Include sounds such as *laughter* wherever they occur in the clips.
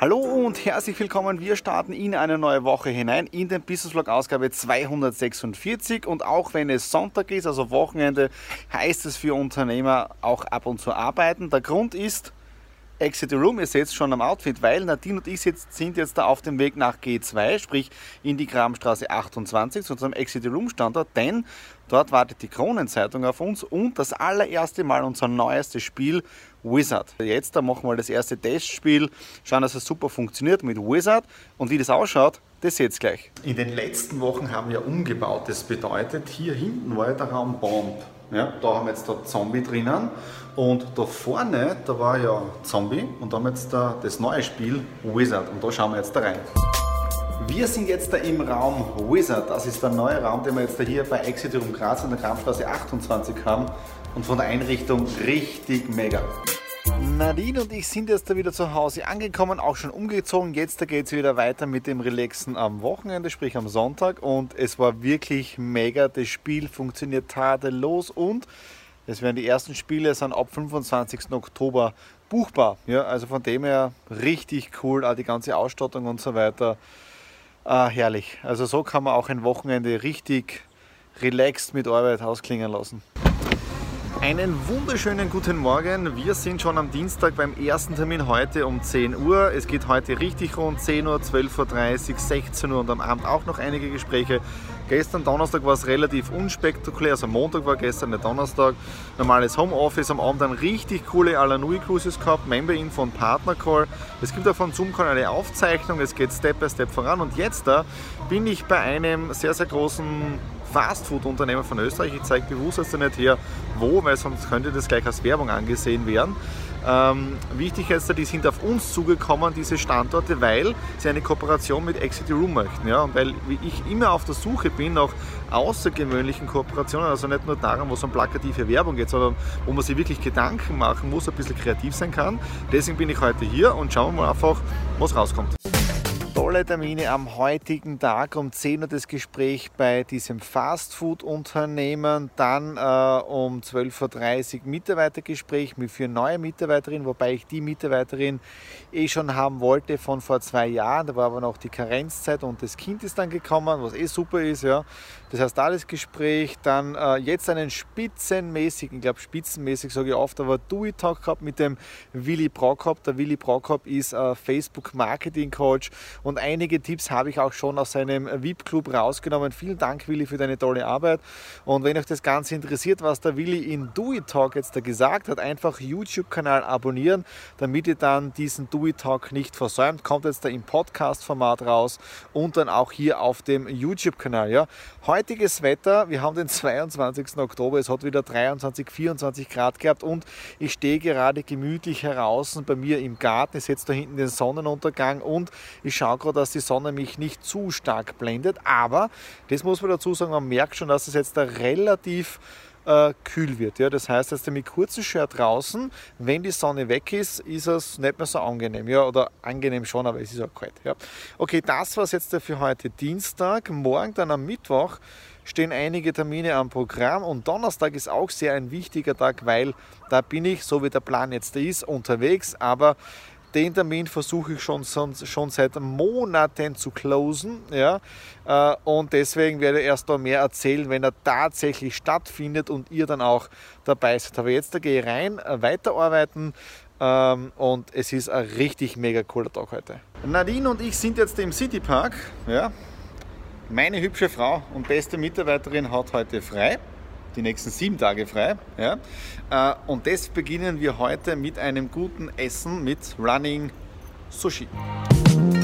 Hallo und herzlich willkommen. Wir starten in eine neue Woche hinein in den Business Vlog Ausgabe 246 und auch wenn es Sonntag ist, also Wochenende, heißt es für Unternehmer auch ab und zu arbeiten. Der Grund ist, Exit the Room, ihr seht es schon am Outfit, weil Nadine und ich sind jetzt da auf dem Weg nach G2, sprich in die Kramstraße 28 zu unserem Exit the Room Standort, denn dort wartet die Kronenzeitung auf uns und das allererste Mal unser neuestes Spiel Wizard. Jetzt da machen wir das erste Testspiel, schauen, dass es super funktioniert mit Wizard und wie das ausschaut, das seht ihr gleich. In den letzten Wochen haben wir umgebaut, das bedeutet, hier hinten war der Raum Bomb. Ja, da haben wir jetzt da Zombie drinnen und da vorne, da war ja Zombie und da haben wir jetzt da das neue Spiel Wizard und da schauen wir jetzt da rein. Wir sind jetzt da im Raum Wizard. Das ist der neue Raum, den wir jetzt da hier bei Exit Room Graz in der Kramstraße 28 haben und von der Einrichtung richtig mega. Nadine und ich sind jetzt da wieder zu Hause angekommen, auch schon umgezogen. Jetzt geht es wieder weiter mit dem Relaxen am Wochenende, sprich am Sonntag. Und es war wirklich mega. Das Spiel funktioniert tadellos und es werden die ersten Spiele sind ab 25. Oktober buchbar. Ja, also von dem her richtig cool, auch die ganze Ausstattung und so weiter. Ah, herrlich. Also so kann man auch ein Wochenende richtig relaxed mit Arbeit ausklingen lassen. Einen wunderschönen guten Morgen. Wir sind schon am Dienstag beim ersten Termin heute um 10 Uhr. Es geht heute richtig rund 10 Uhr, 12.30 Uhr, 16 Uhr und am Abend auch noch einige Gespräche. Gestern Donnerstag war es relativ unspektakulär, also Montag war gestern, der Donnerstag. Normales Homeoffice, am Abend dann richtig coole Alanui Cruises gehabt, Member-Info und Partner-Call. Es gibt auch von Zoom-Call eine Aufzeichnung, es geht Step by Step voran und jetzt da bin ich bei einem sehr, sehr großen Fastfood-Unternehmer von Österreich. Ich zeige bewusst jetzt nicht her, wo, weil sonst könnte das gleich als Werbung angesehen werden. Ähm, wichtig ist, die sind auf uns zugekommen, diese Standorte, weil sie eine Kooperation mit Exit Room möchten. Ja? Und weil ich immer auf der Suche bin nach außergewöhnlichen Kooperationen, also nicht nur daran, wo es um plakative Werbung geht, sondern wo man sich wirklich Gedanken machen muss, ein bisschen kreativ sein kann. Deswegen bin ich heute hier und schauen wir mal einfach, was rauskommt tolle Termine am heutigen Tag. Um 10 Uhr das Gespräch bei diesem Fastfood-Unternehmen. Dann äh, um 12.30 Uhr Mitarbeitergespräch mit für neue Mitarbeiterinnen, wobei ich die Mitarbeiterin eh schon haben wollte von vor zwei Jahren. Da war aber noch die Karenzzeit und das Kind ist dann gekommen, was eh super ist. Ja. Das heißt, da das Gespräch. Dann äh, jetzt einen spitzenmäßigen, ich glaube spitzenmäßig sage ich oft, aber Do-It-Talk gehabt mit dem Willi Prokop. Der Willi Prokop ist äh, Facebook-Marketing-Coach und einige Tipps habe ich auch schon aus seinem VIP-Club rausgenommen. Vielen Dank, Willi, für deine tolle Arbeit. Und wenn euch das Ganze interessiert, was der Willi in Do It Talk jetzt da gesagt hat, einfach YouTube-Kanal abonnieren, damit ihr dann diesen Do It Talk nicht versäumt. Kommt jetzt da im Podcast-Format raus und dann auch hier auf dem YouTube-Kanal. Ja. Heutiges Wetter, wir haben den 22. Oktober, es hat wieder 23, 24 Grad gehabt und ich stehe gerade gemütlich heraus bei mir im Garten. Ich setze da hinten den Sonnenuntergang und ich schaue gerade, dass die Sonne mich nicht zu stark blendet. Aber das muss man dazu sagen, man merkt schon, dass es jetzt da relativ äh, kühl wird. Ja? Das heißt, dass mit kurzem Shirt draußen, wenn die Sonne weg ist, ist es nicht mehr so angenehm. Ja? Oder angenehm schon, aber es ist auch kalt. Ja? Okay, das war es jetzt für heute Dienstag. Morgen dann am Mittwoch stehen einige Termine am Programm und Donnerstag ist auch sehr ein wichtiger Tag, weil da bin ich, so wie der Plan jetzt ist, unterwegs, aber den Termin versuche ich schon, schon seit Monaten zu closen. Ja? Äh, und deswegen werde ich erst da mehr erzählen, wenn er tatsächlich stattfindet und ihr dann auch dabei seid. Aber jetzt da gehe ich rein, äh, weiterarbeiten ähm, und es ist ein richtig mega cooler Tag heute. Nadine und ich sind jetzt im Citypark. Ja? Meine hübsche Frau und beste Mitarbeiterin hat heute frei. Die nächsten sieben Tage frei. Ja? Äh, und das beginnen wir heute mit einem guten Essen mit Running Sushi.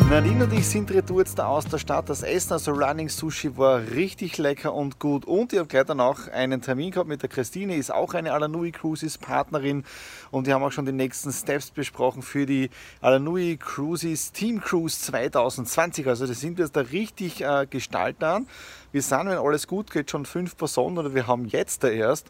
Nadine und ich sind retour jetzt da aus der Stadt. Das Essen, also Running Sushi, war richtig lecker und gut. Und ich habe gleich danach einen Termin gehabt mit der Christine, ist auch eine Alanui Cruises Partnerin. Und wir haben auch schon die nächsten Steps besprochen für die Alanui Cruises Team Cruise 2020. Also da sind wir jetzt da richtig äh, gestaltet wir sind, wenn alles gut geht, schon fünf Personen oder wir haben jetzt erst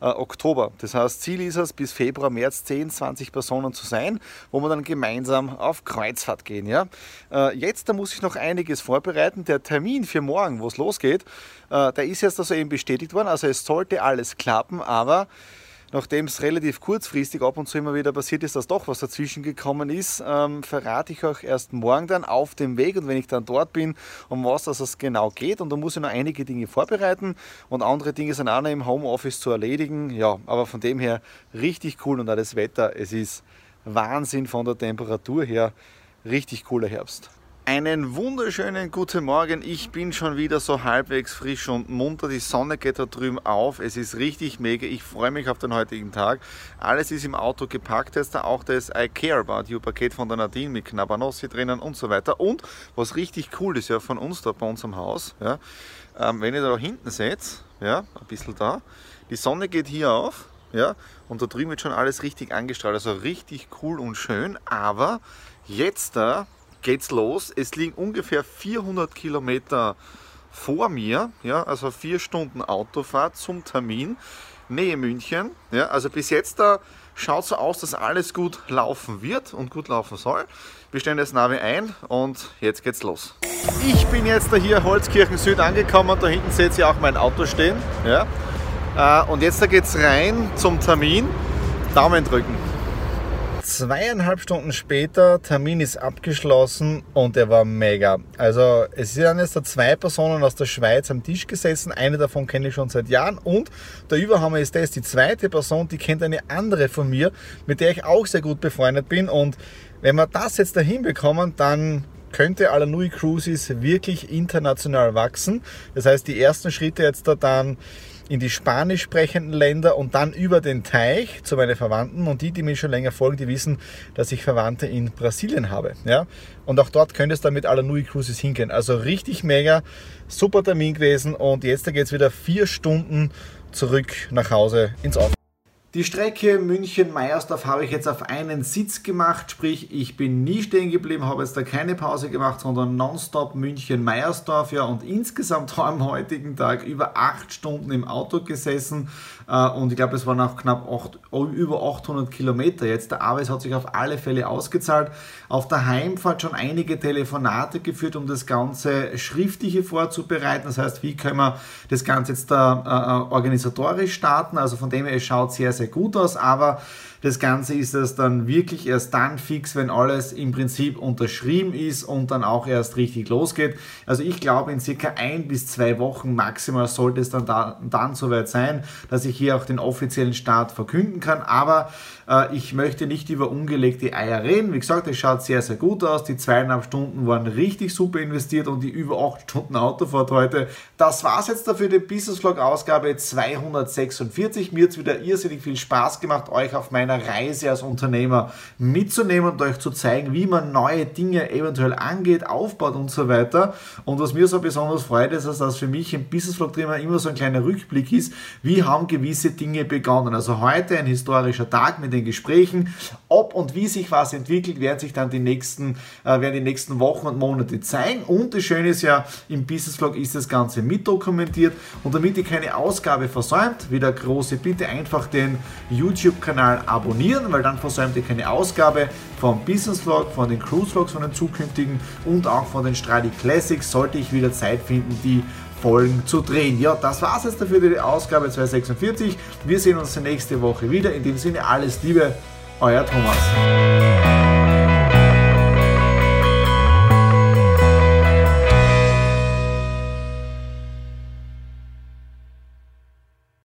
äh, Oktober. Das heißt, Ziel ist es, bis Februar, März 10, 20 Personen zu sein, wo wir dann gemeinsam auf Kreuzfahrt gehen. Ja? Äh, jetzt, da muss ich noch einiges vorbereiten. Der Termin für morgen, wo es losgeht, äh, der ist jetzt also eben bestätigt worden. Also es sollte alles klappen, aber nachdem es relativ kurzfristig ab und zu immer wieder passiert ist, dass doch was dazwischen gekommen ist, ähm, verrate ich euch erst morgen dann auf dem Weg und wenn ich dann dort bin, um was das es genau geht. Und da muss ich noch einige Dinge vorbereiten und andere Dinge sind auch noch im Homeoffice zu erledigen. Ja, aber von dem her richtig cool und auch das Wetter, es ist Wahnsinn von der Temperatur her. Richtig cooler Herbst. Einen wunderschönen guten Morgen. Ich bin schon wieder so halbwegs frisch und munter. Die Sonne geht da drüben auf. Es ist richtig mega. Ich freue mich auf den heutigen Tag. Alles ist im Auto gepackt. Jetzt auch das I Care About You Paket von der Nadine mit Knabernossi drinnen und so weiter. Und was richtig cool ist ja von uns da bei unserem Haus, ja, ähm, wenn ihr da hinten seht, ja, ein bisschen da, die Sonne geht hier auf. Ja, und da drüben wird schon alles richtig angestrahlt. Also richtig cool und schön. Aber jetzt da geht's los. Es liegen ungefähr 400 Kilometer vor mir, ja, also vier Stunden Autofahrt zum Termin, Nähe München. Ja, also bis jetzt da schaut so aus, dass alles gut laufen wird und gut laufen soll. Wir stellen das Navi ein und jetzt geht's los. Ich bin jetzt da hier Holzkirchen Süd angekommen. Da hinten seht ihr auch mein Auto stehen. Ja. Äh, und jetzt da geht's rein zum Termin. Daumen drücken. Zweieinhalb Stunden später, Termin ist abgeschlossen und er war mega. Also es sind jetzt da zwei Personen aus der Schweiz am Tisch gesessen. Eine davon kenne ich schon seit Jahren und der Überhammer ist das, die zweite Person, die kennt eine andere von mir, mit der ich auch sehr gut befreundet bin. Und wenn wir das jetzt dahin bekommen, dann könnte Alanui Cruises wirklich international wachsen. Das heißt, die ersten Schritte jetzt da dann in die spanisch sprechenden Länder und dann über den Teich zu meinen Verwandten. Und die, die mir schon länger folgen, die wissen, dass ich Verwandte in Brasilien habe. Ja? Und auch dort könnte es dann mit Alanui Cruises hingehen. Also richtig mega, super Termin gewesen. Und jetzt geht es wieder vier Stunden zurück nach Hause ins Office. Die Strecke München-Meiersdorf habe ich jetzt auf einen Sitz gemacht, sprich ich bin nie stehen geblieben, habe jetzt da keine Pause gemacht, sondern nonstop München-Meiersdorf. Ja, und insgesamt *laughs* am heutigen Tag über acht Stunden im Auto gesessen äh, und ich glaube, es waren auch knapp acht, über 800 Kilometer jetzt. Der Arbeit hat sich auf alle Fälle ausgezahlt. Auf der Heimfahrt schon einige Telefonate geführt, um das Ganze Schriftliche vorzubereiten. Das heißt, wie können wir das Ganze jetzt da äh, organisatorisch starten? Also von dem her, es schaut sehr, sehr gut aus, aber das Ganze ist es dann wirklich erst dann fix, wenn alles im Prinzip unterschrieben ist und dann auch erst richtig losgeht. Also ich glaube, in circa ein bis zwei Wochen maximal sollte es dann, da, dann soweit sein, dass ich hier auch den offiziellen Start verkünden kann. Aber äh, ich möchte nicht über ungelegte Eier reden. Wie gesagt, es schaut sehr, sehr gut aus. Die zweieinhalb Stunden waren richtig super investiert und die über acht Stunden Autofahrt heute. Das war's jetzt dafür, die Business Vlog Ausgabe 246. Mir es wieder irrsinnig viel Spaß gemacht, euch auf meiner Reise als Unternehmer mitzunehmen und euch zu zeigen, wie man neue Dinge eventuell angeht, aufbaut und so weiter. Und was mir so besonders freut, ist, dass das für mich im Business Vlog immer so ein kleiner Rückblick ist, wie haben gewisse Dinge begonnen. Also heute ein historischer Tag mit den Gesprächen. Ob und wie sich was entwickelt, werden sich dann die nächsten, äh, werden die nächsten Wochen und Monate zeigen. Und das Schöne ist ja, im Business Vlog ist das Ganze mitdokumentiert. Und damit ihr keine Ausgabe versäumt, wieder große Bitte einfach den YouTube-Kanal abonnieren, weil dann versäumt ihr keine Ausgabe vom Business Vlog, von den Cruise Vlogs, von den zukünftigen und auch von den Stradi Classics, sollte ich wieder Zeit finden, die Folgen zu drehen. Ja, das war's jetzt dafür, die Ausgabe 246. Wir sehen uns nächste Woche wieder. In dem Sinne alles Liebe, euer Thomas.